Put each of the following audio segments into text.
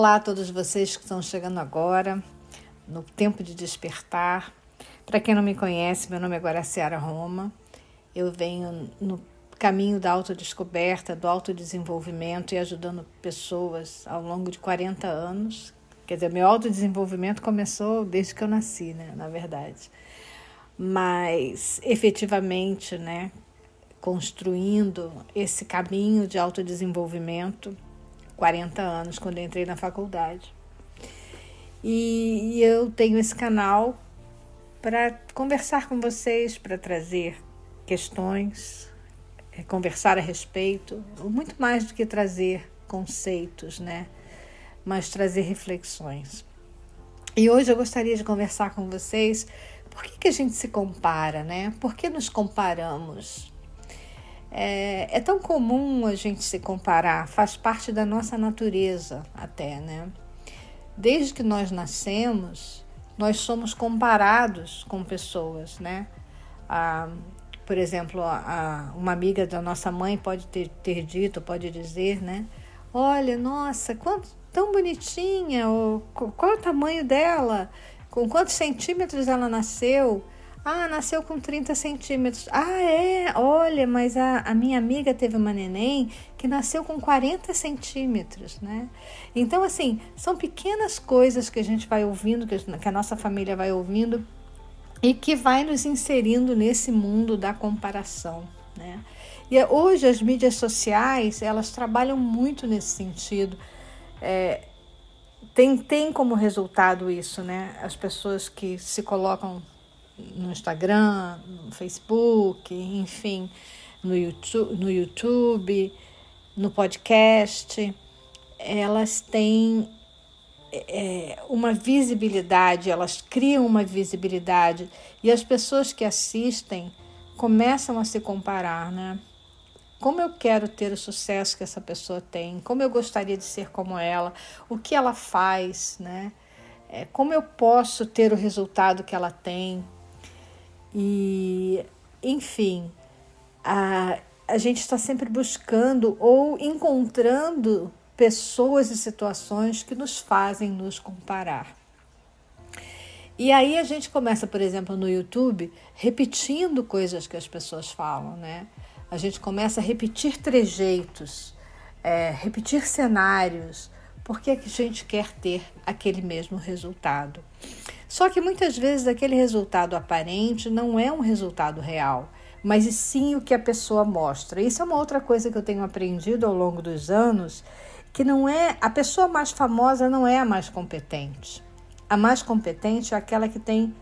Olá a todos vocês que estão chegando agora, no tempo de despertar. Para quem não me conhece, meu nome é Guaraciara Roma. Eu venho no caminho da autodescoberta, do autodesenvolvimento e ajudando pessoas ao longo de 40 anos. Quer dizer, meu autodesenvolvimento começou desde que eu nasci, né, na verdade. Mas efetivamente, né, construindo esse caminho de autodesenvolvimento 40 anos, quando eu entrei na faculdade. E, e eu tenho esse canal para conversar com vocês, para trazer questões, é, conversar a respeito, muito mais do que trazer conceitos, né? Mas trazer reflexões. E hoje eu gostaria de conversar com vocês por que, que a gente se compara, né? Por que nos comparamos? É, é, tão comum a gente se comparar, faz parte da nossa natureza até, né? Desde que nós nascemos, nós somos comparados com pessoas, né? Ah, por exemplo, a, uma amiga da nossa mãe pode ter, ter dito, pode dizer, né? Olha, nossa, quanto, tão bonitinha, ou, qual é o tamanho dela, com quantos centímetros ela nasceu. Ah, nasceu com 30 centímetros. Ah, é? Olha, mas a, a minha amiga teve uma neném que nasceu com 40 centímetros, né? Então, assim, são pequenas coisas que a gente vai ouvindo, que, que a nossa família vai ouvindo e que vai nos inserindo nesse mundo da comparação, né? E hoje as mídias sociais, elas trabalham muito nesse sentido. É, tem, tem como resultado isso, né? As pessoas que se colocam no Instagram, no Facebook, enfim, no YouTube, no, YouTube, no podcast, elas têm é, uma visibilidade, elas criam uma visibilidade e as pessoas que assistem começam a se comparar, né? Como eu quero ter o sucesso que essa pessoa tem, como eu gostaria de ser como ela, o que ela faz, né? É, como eu posso ter o resultado que ela tem, e, enfim, a, a gente está sempre buscando ou encontrando pessoas e situações que nos fazem nos comparar. E aí a gente começa, por exemplo, no YouTube, repetindo coisas que as pessoas falam, né? A gente começa a repetir trejeitos, é, repetir cenários, porque a gente quer ter aquele mesmo resultado. Só que muitas vezes aquele resultado aparente não é um resultado real, mas sim o que a pessoa mostra. Isso é uma outra coisa que eu tenho aprendido ao longo dos anos, que não é a pessoa mais famosa não é a mais competente. A mais competente é aquela que tem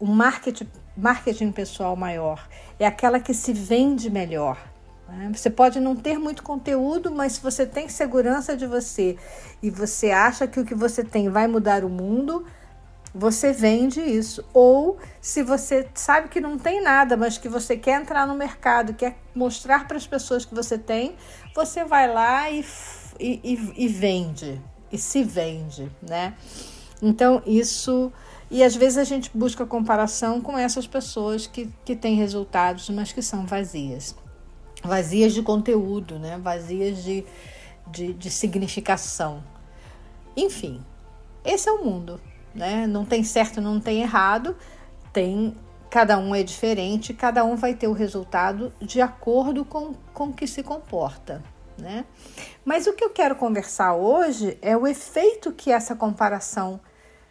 um marketing, marketing pessoal maior, é aquela que se vende melhor. Né? Você pode não ter muito conteúdo, mas se você tem segurança de você e você acha que o que você tem vai mudar o mundo, você vende isso. Ou se você sabe que não tem nada, mas que você quer entrar no mercado, quer mostrar para as pessoas que você tem, você vai lá e, e, e vende, e se vende, né? Então, isso. E às vezes a gente busca comparação com essas pessoas que, que têm resultados, mas que são vazias. Vazias de conteúdo, né? Vazias de, de, de significação. Enfim, esse é o mundo né? Não tem certo, não tem errado, tem cada um é diferente, cada um vai ter o resultado de acordo com com que se comporta, né? Mas o que eu quero conversar hoje é o efeito que essa comparação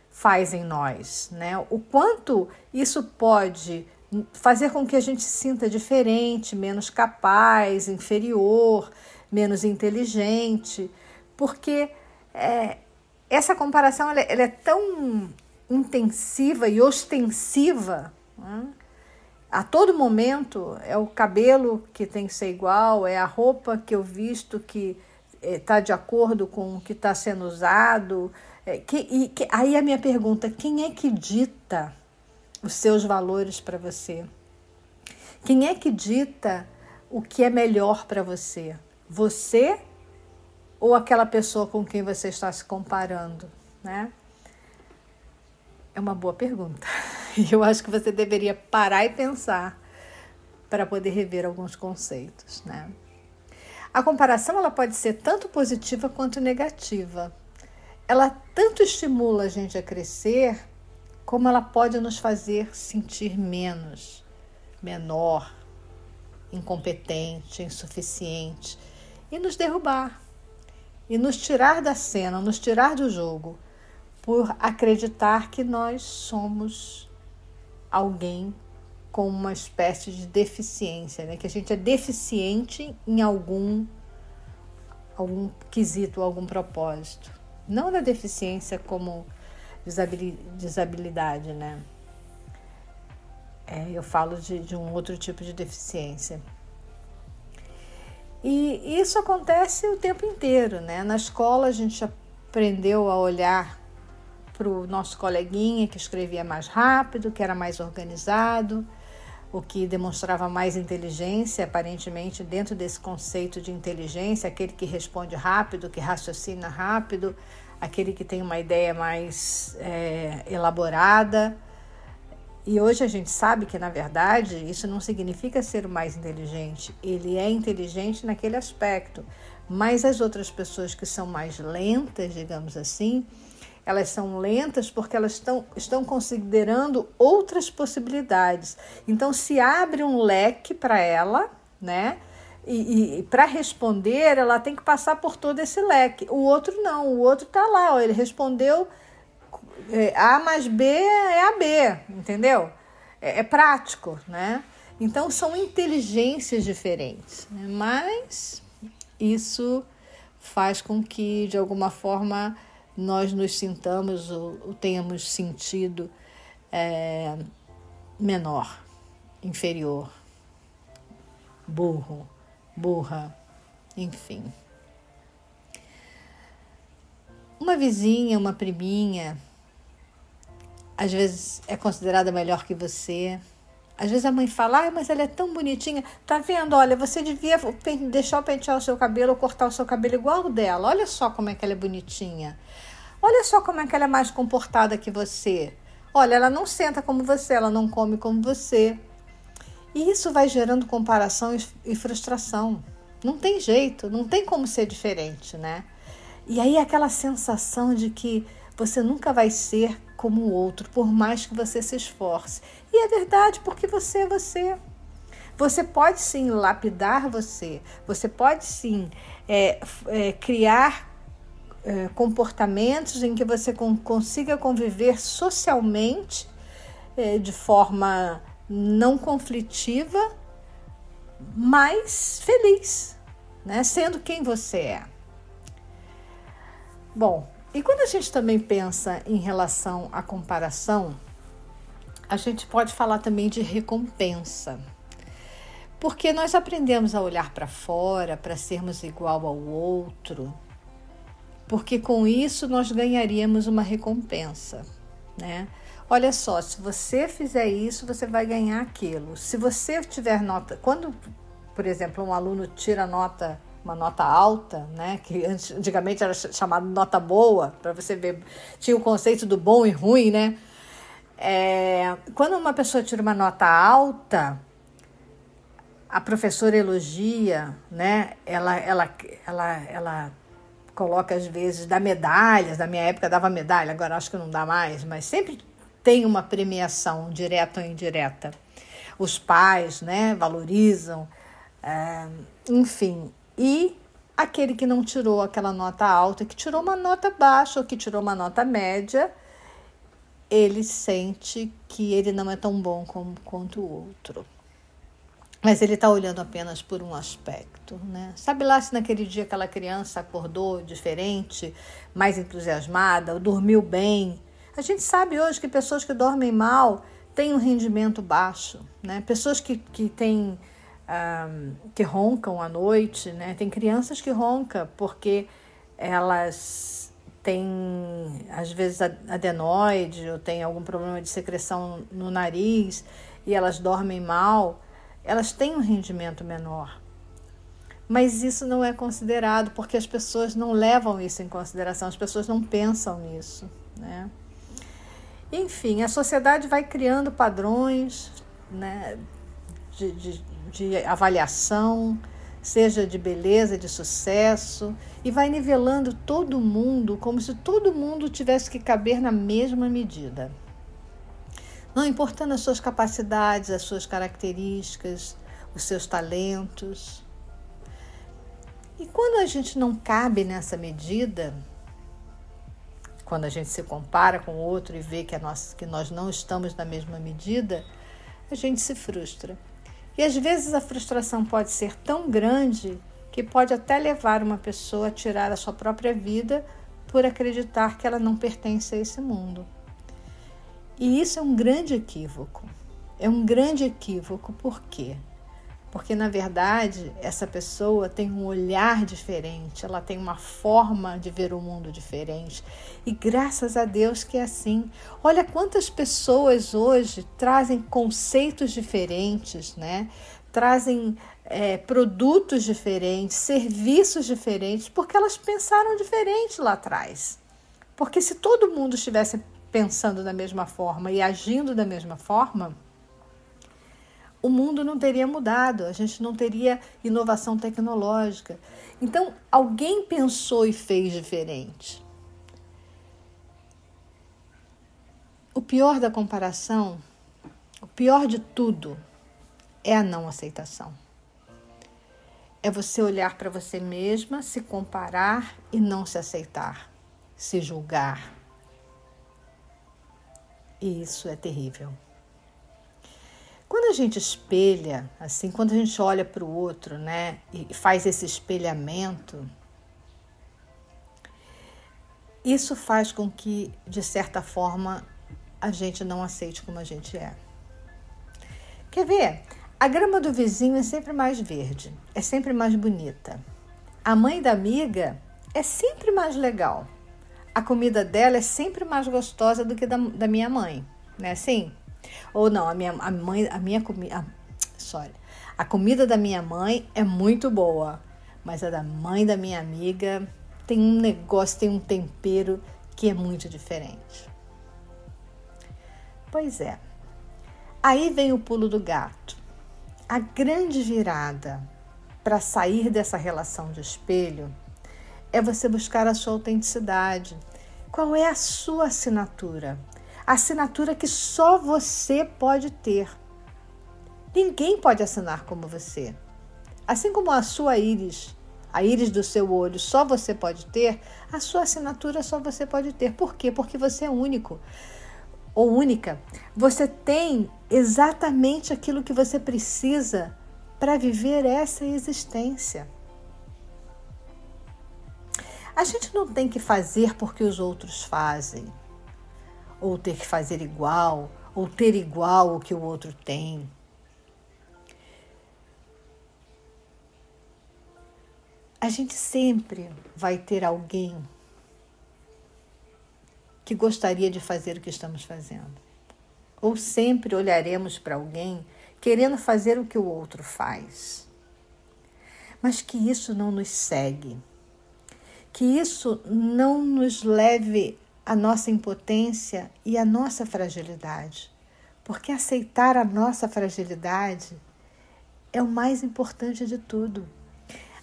faz em nós, né? O quanto isso pode fazer com que a gente se sinta diferente, menos capaz, inferior, menos inteligente, porque é, essa comparação ela, ela é tão intensiva e ostensiva. Né? A todo momento é o cabelo que tem que ser igual, é a roupa que eu visto que está eh, de acordo com o que está sendo usado. É, que, e, que, aí a minha pergunta: quem é que dita os seus valores para você? Quem é que dita o que é melhor para você? Você ou aquela pessoa com quem você está se comparando, né? É uma boa pergunta. E eu acho que você deveria parar e pensar para poder rever alguns conceitos, né? A comparação ela pode ser tanto positiva quanto negativa. ela tanto estimula a gente a crescer, como ela pode nos fazer sentir menos, menor, incompetente, insuficiente e nos derrubar e nos tirar da cena, nos tirar do jogo por acreditar que nós somos alguém com uma espécie de deficiência, né? que a gente é deficiente em algum algum quesito, algum propósito. Não na deficiência como desabilidade, né? É, eu falo de, de um outro tipo de deficiência. E isso acontece o tempo inteiro, né? Na escola a gente aprendeu a olhar para o nosso coleguinha que escrevia mais rápido, que era mais organizado, o que demonstrava mais inteligência, aparentemente, dentro desse conceito de inteligência, aquele que responde rápido, que raciocina rápido, aquele que tem uma ideia mais é, elaborada. E hoje a gente sabe que, na verdade, isso não significa ser o mais inteligente. Ele é inteligente naquele aspecto. Mas as outras pessoas que são mais lentas, digamos assim, elas são lentas porque elas estão, estão considerando outras possibilidades. Então, se abre um leque para ela, né? E, e para responder, ela tem que passar por todo esse leque. O outro não, o outro está lá, ó, ele respondeu é, A mais B é AB, entendeu? É, é prático, né? Então são inteligências diferentes, né? mas isso faz com que de alguma forma nós nos sintamos ou, ou tenhamos sentido é, menor, inferior, burro, burra, enfim. Uma vizinha, uma priminha, às vezes é considerada melhor que você. Às vezes a mãe fala, ah, mas ela é tão bonitinha. Tá vendo? Olha, você devia deixar eu pentear o seu cabelo ou cortar o seu cabelo igual o dela. Olha só como é que ela é bonitinha. Olha só como é que ela é mais comportada que você. Olha, ela não senta como você, ela não come como você. E isso vai gerando comparação e frustração. Não tem jeito, não tem como ser diferente, né? E aí aquela sensação de que você nunca vai ser como o outro, por mais que você se esforce. E é verdade, porque você é você. Você pode sim lapidar você, você pode sim é, é, criar é, comportamentos em que você consiga conviver socialmente é, de forma não conflitiva, mas feliz, né? sendo quem você é. Bom, e quando a gente também pensa em relação à comparação, a gente pode falar também de recompensa. Porque nós aprendemos a olhar para fora, para sermos igual ao outro, porque com isso nós ganharíamos uma recompensa, né? Olha só, se você fizer isso, você vai ganhar aquilo. Se você tiver nota, quando, por exemplo, um aluno tira nota uma nota alta, né? Que antigamente era chamado nota boa, para você ver, tinha o conceito do bom e ruim, né? É, quando uma pessoa tira uma nota alta, a professora elogia, né? Ela, ela, ela, ela coloca às vezes dá medalhas. Na minha época dava medalha, agora acho que não dá mais, mas sempre tem uma premiação direta ou indireta. Os pais, né? Valorizam, é, enfim. E aquele que não tirou aquela nota alta, que tirou uma nota baixa ou que tirou uma nota média, ele sente que ele não é tão bom como, quanto o outro. Mas ele está olhando apenas por um aspecto, né? Sabe lá se naquele dia aquela criança acordou diferente, mais entusiasmada, dormiu bem. A gente sabe hoje que pessoas que dormem mal têm um rendimento baixo, né? Pessoas que, que têm um, que roncam à noite, né? Tem crianças que roncam porque elas têm, às vezes, adenoide ou têm algum problema de secreção no nariz e elas dormem mal, elas têm um rendimento menor. Mas isso não é considerado porque as pessoas não levam isso em consideração, as pessoas não pensam nisso, né? Enfim, a sociedade vai criando padrões, né? De, de de avaliação, seja de beleza, de sucesso, e vai nivelando todo mundo como se todo mundo tivesse que caber na mesma medida. Não importando as suas capacidades, as suas características, os seus talentos. E quando a gente não cabe nessa medida, quando a gente se compara com o outro e vê que, a nossa, que nós não estamos na mesma medida, a gente se frustra. E às vezes a frustração pode ser tão grande que pode até levar uma pessoa a tirar a sua própria vida por acreditar que ela não pertence a esse mundo. E isso é um grande equívoco. É um grande equívoco, por quê? Porque na verdade essa pessoa tem um olhar diferente, ela tem uma forma de ver o mundo diferente. E graças a Deus que é assim. Olha quantas pessoas hoje trazem conceitos diferentes, né? Trazem é, produtos diferentes, serviços diferentes, porque elas pensaram diferente lá atrás. Porque se todo mundo estivesse pensando da mesma forma e agindo da mesma forma, o mundo não teria mudado, a gente não teria inovação tecnológica. Então, alguém pensou e fez diferente. O pior da comparação, o pior de tudo, é a não aceitação. É você olhar para você mesma, se comparar e não se aceitar, se julgar. E isso é terrível. Quando a gente espelha, assim, quando a gente olha para o outro, né, e faz esse espelhamento, isso faz com que, de certa forma, a gente não aceite como a gente é. Quer ver? A grama do vizinho é sempre mais verde, é sempre mais bonita. A mãe da amiga é sempre mais legal. A comida dela é sempre mais gostosa do que da, da minha mãe, né? Assim? Ou não, a minha a mãe, a minha comida, sorry. A comida da minha mãe é muito boa, mas a da mãe da minha amiga tem um negócio, tem um tempero que é muito diferente. Pois é. Aí vem o pulo do gato. A grande virada para sair dessa relação de espelho é você buscar a sua autenticidade. Qual é a sua assinatura? Assinatura que só você pode ter. Ninguém pode assinar como você. Assim como a sua íris, a íris do seu olho só você pode ter, a sua assinatura só você pode ter. Por quê? Porque você é único ou única. Você tem exatamente aquilo que você precisa para viver essa existência. A gente não tem que fazer porque os outros fazem ou ter que fazer igual, ou ter igual o que o outro tem. A gente sempre vai ter alguém que gostaria de fazer o que estamos fazendo. Ou sempre olharemos para alguém querendo fazer o que o outro faz. Mas que isso não nos segue, que isso não nos leve a nossa impotência e a nossa fragilidade. Porque aceitar a nossa fragilidade é o mais importante de tudo.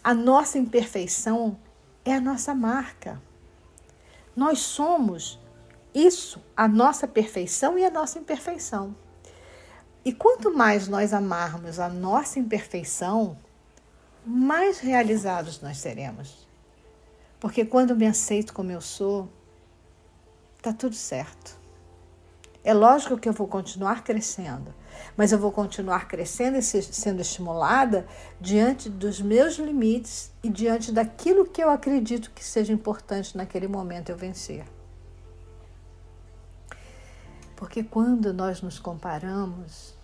A nossa imperfeição é a nossa marca. Nós somos isso, a nossa perfeição e a nossa imperfeição. E quanto mais nós amarmos a nossa imperfeição, mais realizados nós seremos. Porque quando me aceito como eu sou, tá tudo certo. É lógico que eu vou continuar crescendo, mas eu vou continuar crescendo e sendo estimulada diante dos meus limites e diante daquilo que eu acredito que seja importante naquele momento eu vencer. Porque quando nós nos comparamos,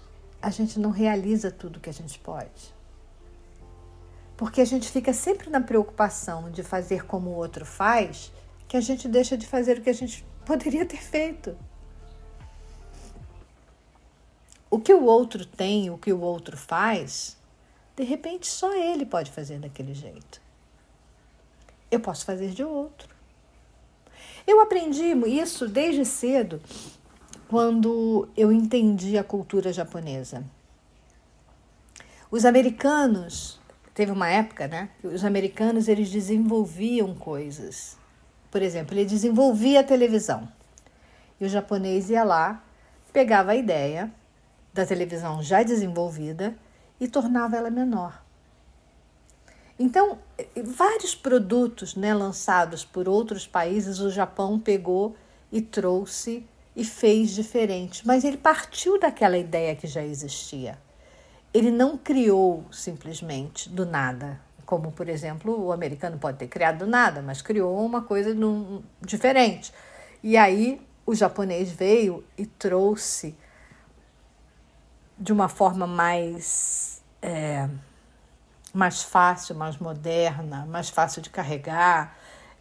a gente não realiza tudo que a gente pode. Porque a gente fica sempre na preocupação de fazer como o outro faz, que a gente deixa de fazer o que a gente poderia ter feito. O que o outro tem, o que o outro faz, de repente só ele pode fazer daquele jeito. Eu posso fazer de outro. Eu aprendi isso desde cedo, quando eu entendi a cultura japonesa. Os americanos teve uma época, né, os americanos eles desenvolviam coisas. Por exemplo, ele desenvolvia a televisão. E o japonês ia lá, pegava a ideia da televisão já desenvolvida e tornava ela menor. Então, vários produtos né, lançados por outros países, o Japão pegou e trouxe e fez diferente, mas ele partiu daquela ideia que já existia. Ele não criou simplesmente do nada, como por exemplo o americano pode ter criado do nada, mas criou uma coisa num, diferente. E aí o japonês veio e trouxe de uma forma mais é, mais fácil, mais moderna, mais fácil de carregar,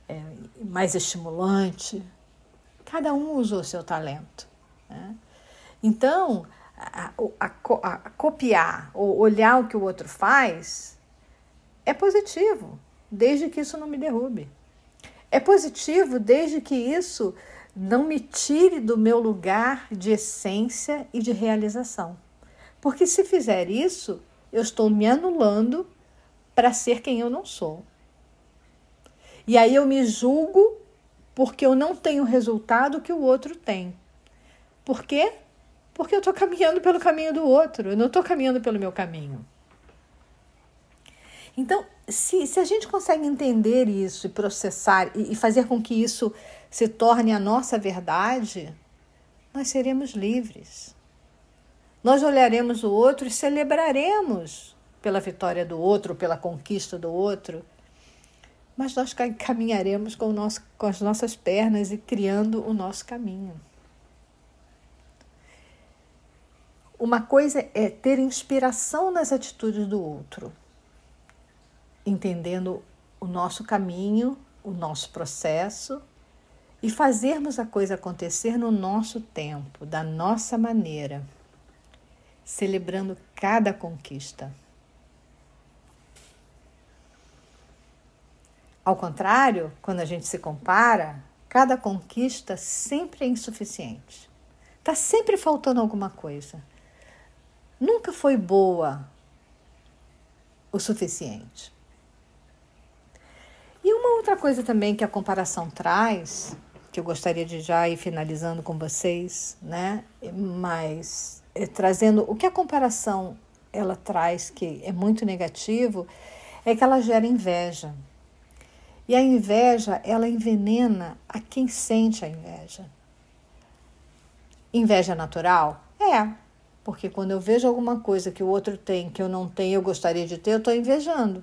é, mais estimulante. Cada um usou seu talento. Né? Então, a, a, a, a copiar ou olhar o que o outro faz é positivo, desde que isso não me derrube. É positivo desde que isso não me tire do meu lugar de essência e de realização. Porque se fizer isso, eu estou me anulando para ser quem eu não sou. E aí eu me julgo porque eu não tenho o resultado que o outro tem. Por quê? Porque eu estou caminhando pelo caminho do outro, eu não estou caminhando pelo meu caminho. Então, se, se a gente consegue entender isso e processar e, e fazer com que isso se torne a nossa verdade, nós seremos livres. Nós olharemos o outro e celebraremos pela vitória do outro, pela conquista do outro, mas nós caminharemos com, nosso, com as nossas pernas e criando o nosso caminho. Uma coisa é ter inspiração nas atitudes do outro, entendendo o nosso caminho, o nosso processo e fazermos a coisa acontecer no nosso tempo, da nossa maneira, celebrando cada conquista. Ao contrário, quando a gente se compara, cada conquista sempre é insuficiente. Está sempre faltando alguma coisa nunca foi boa o suficiente. Outra coisa também que a comparação traz, que eu gostaria de já ir finalizando com vocês, né? Mas é, trazendo o que a comparação ela traz que é muito negativo, é que ela gera inveja. E a inveja, ela envenena a quem sente a inveja. Inveja natural? É, porque quando eu vejo alguma coisa que o outro tem, que eu não tenho, eu gostaria de ter, eu estou invejando.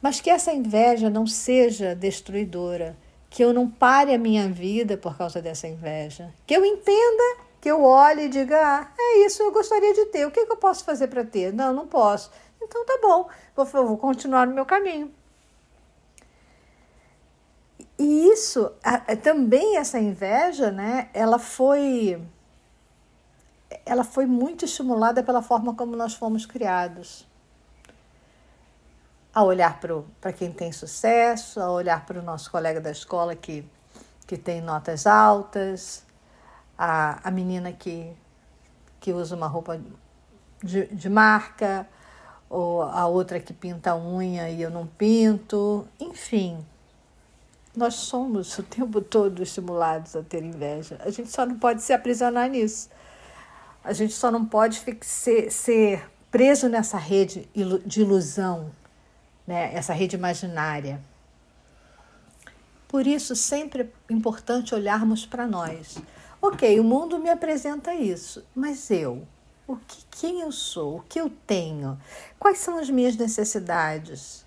Mas que essa inveja não seja destruidora, que eu não pare a minha vida por causa dessa inveja. Que eu entenda, que eu olhe e diga: ah, é isso, eu gostaria de ter, o que, que eu posso fazer para ter? Não, não posso. Então tá bom, vou, vou continuar no meu caminho. E isso, também essa inveja, né, ela foi ela foi muito estimulada pela forma como nós fomos criados. A olhar para quem tem sucesso, a olhar para o nosso colega da escola que, que tem notas altas, a, a menina que, que usa uma roupa de, de marca, ou a outra que pinta a unha e eu não pinto, enfim. Nós somos o tempo todo estimulados a ter inveja. A gente só não pode se aprisionar nisso. A gente só não pode ser, ser preso nessa rede de ilusão, né? essa rede imaginária. Por isso, sempre é importante olharmos para nós. Ok, o mundo me apresenta isso, mas eu, o que, quem eu sou, o que eu tenho, quais são as minhas necessidades?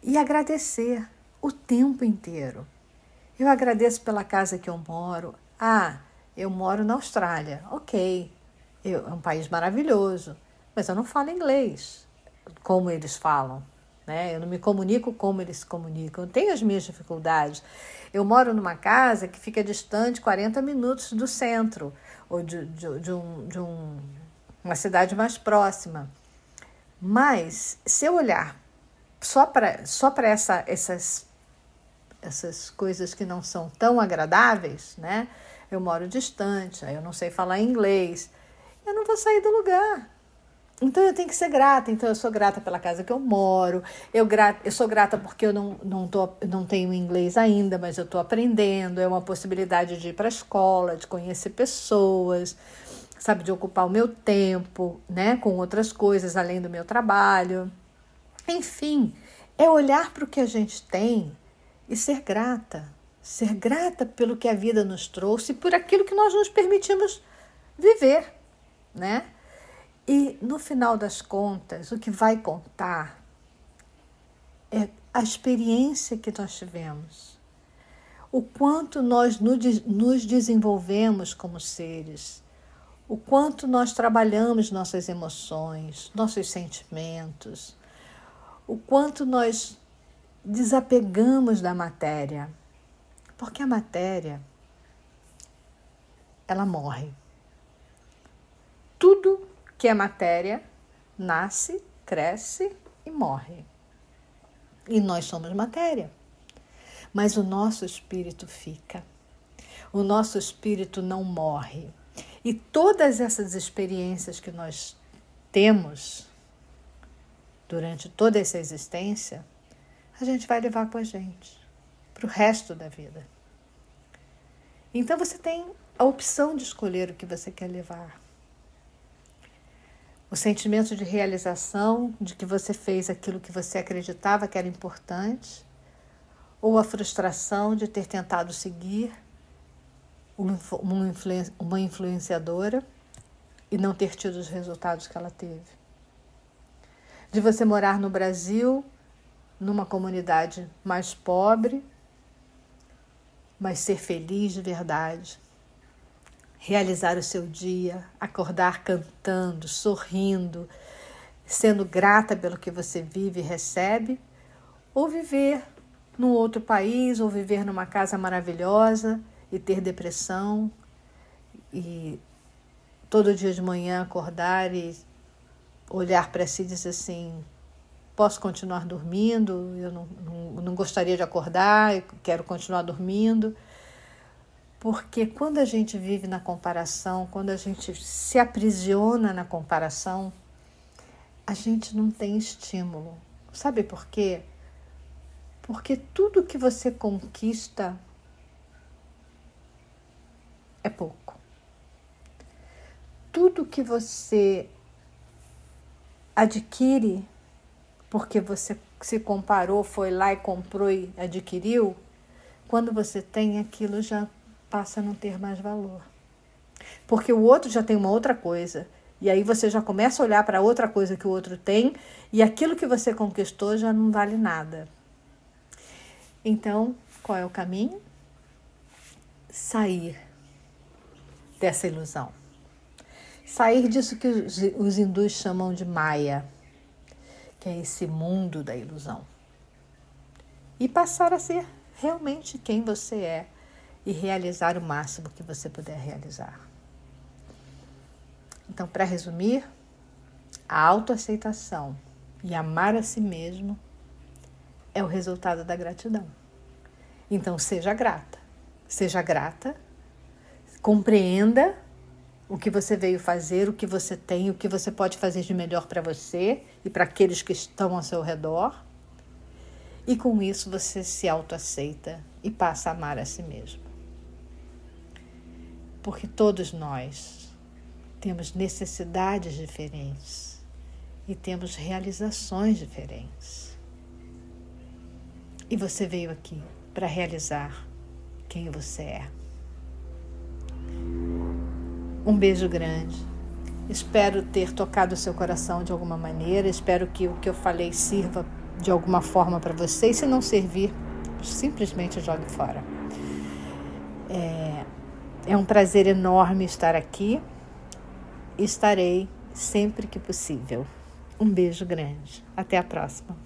E agradecer o tempo inteiro. Eu agradeço pela casa que eu moro. Ah, eu moro na Austrália, ok, eu, é um país maravilhoso, mas eu não falo inglês como eles falam. Né? Eu não me comunico como eles se comunicam, eu tenho as minhas dificuldades. Eu moro numa casa que fica distante 40 minutos do centro, ou de, de, de, um, de um, uma cidade mais próxima. Mas, se eu olhar só para só essa, essas, essas coisas que não são tão agradáveis, né? eu moro distante, eu não sei falar inglês, eu não vou sair do lugar. Então eu tenho que ser grata. Então eu sou grata pela casa que eu moro. Eu, gra eu sou grata porque eu não, não, tô, não tenho inglês ainda, mas eu estou aprendendo. É uma possibilidade de ir para a escola, de conhecer pessoas, sabe, de ocupar o meu tempo, né, com outras coisas além do meu trabalho. Enfim, é olhar para o que a gente tem e ser grata. Ser grata pelo que a vida nos trouxe e por aquilo que nós nos permitimos viver, né? E no final das contas, o que vai contar é a experiência que nós tivemos, o quanto nós nos desenvolvemos como seres, o quanto nós trabalhamos nossas emoções, nossos sentimentos, o quanto nós desapegamos da matéria, porque a matéria ela morre. Tudo que é matéria, nasce, cresce e morre. E nós somos matéria. Mas o nosso espírito fica. O nosso espírito não morre. E todas essas experiências que nós temos durante toda essa existência, a gente vai levar com a gente para o resto da vida. Então você tem a opção de escolher o que você quer levar o sentimento de realização, de que você fez aquilo que você acreditava que era importante, ou a frustração de ter tentado seguir uma influenciadora e não ter tido os resultados que ela teve. De você morar no Brasil, numa comunidade mais pobre, mas ser feliz de verdade realizar o seu dia, acordar cantando, sorrindo, sendo grata pelo que você vive e recebe, ou viver num outro país, ou viver numa casa maravilhosa e ter depressão e todo dia de manhã acordar e olhar para si e dizer assim: posso continuar dormindo, eu não, não, não gostaria de acordar, quero continuar dormindo. Porque quando a gente vive na comparação, quando a gente se aprisiona na comparação, a gente não tem estímulo. Sabe por quê? Porque tudo que você conquista é pouco. Tudo que você adquire porque você se comparou, foi lá e comprou e adquiriu, quando você tem aquilo já passa a não ter mais valor. Porque o outro já tem uma outra coisa. E aí você já começa a olhar para outra coisa que o outro tem, e aquilo que você conquistou já não vale nada. Então, qual é o caminho? Sair dessa ilusão. Sair disso que os, hindus chamam de Maya, que é esse mundo da ilusão. E passar a ser realmente quem você é e realizar o máximo que você puder realizar. Então, para resumir, a autoaceitação e amar a si mesmo é o resultado da gratidão. Então, seja grata. Seja grata, compreenda o que você veio fazer, o que você tem, o que você pode fazer de melhor para você e para aqueles que estão ao seu redor. E com isso você se autoaceita e passa a amar a si mesmo porque todos nós temos necessidades diferentes e temos realizações diferentes. E você veio aqui para realizar quem você é. Um beijo grande. Espero ter tocado o seu coração de alguma maneira. Espero que o que eu falei sirva de alguma forma para você. E se não servir, simplesmente jogue fora. É, é um prazer enorme estar aqui. Estarei sempre que possível. Um beijo grande. Até a próxima.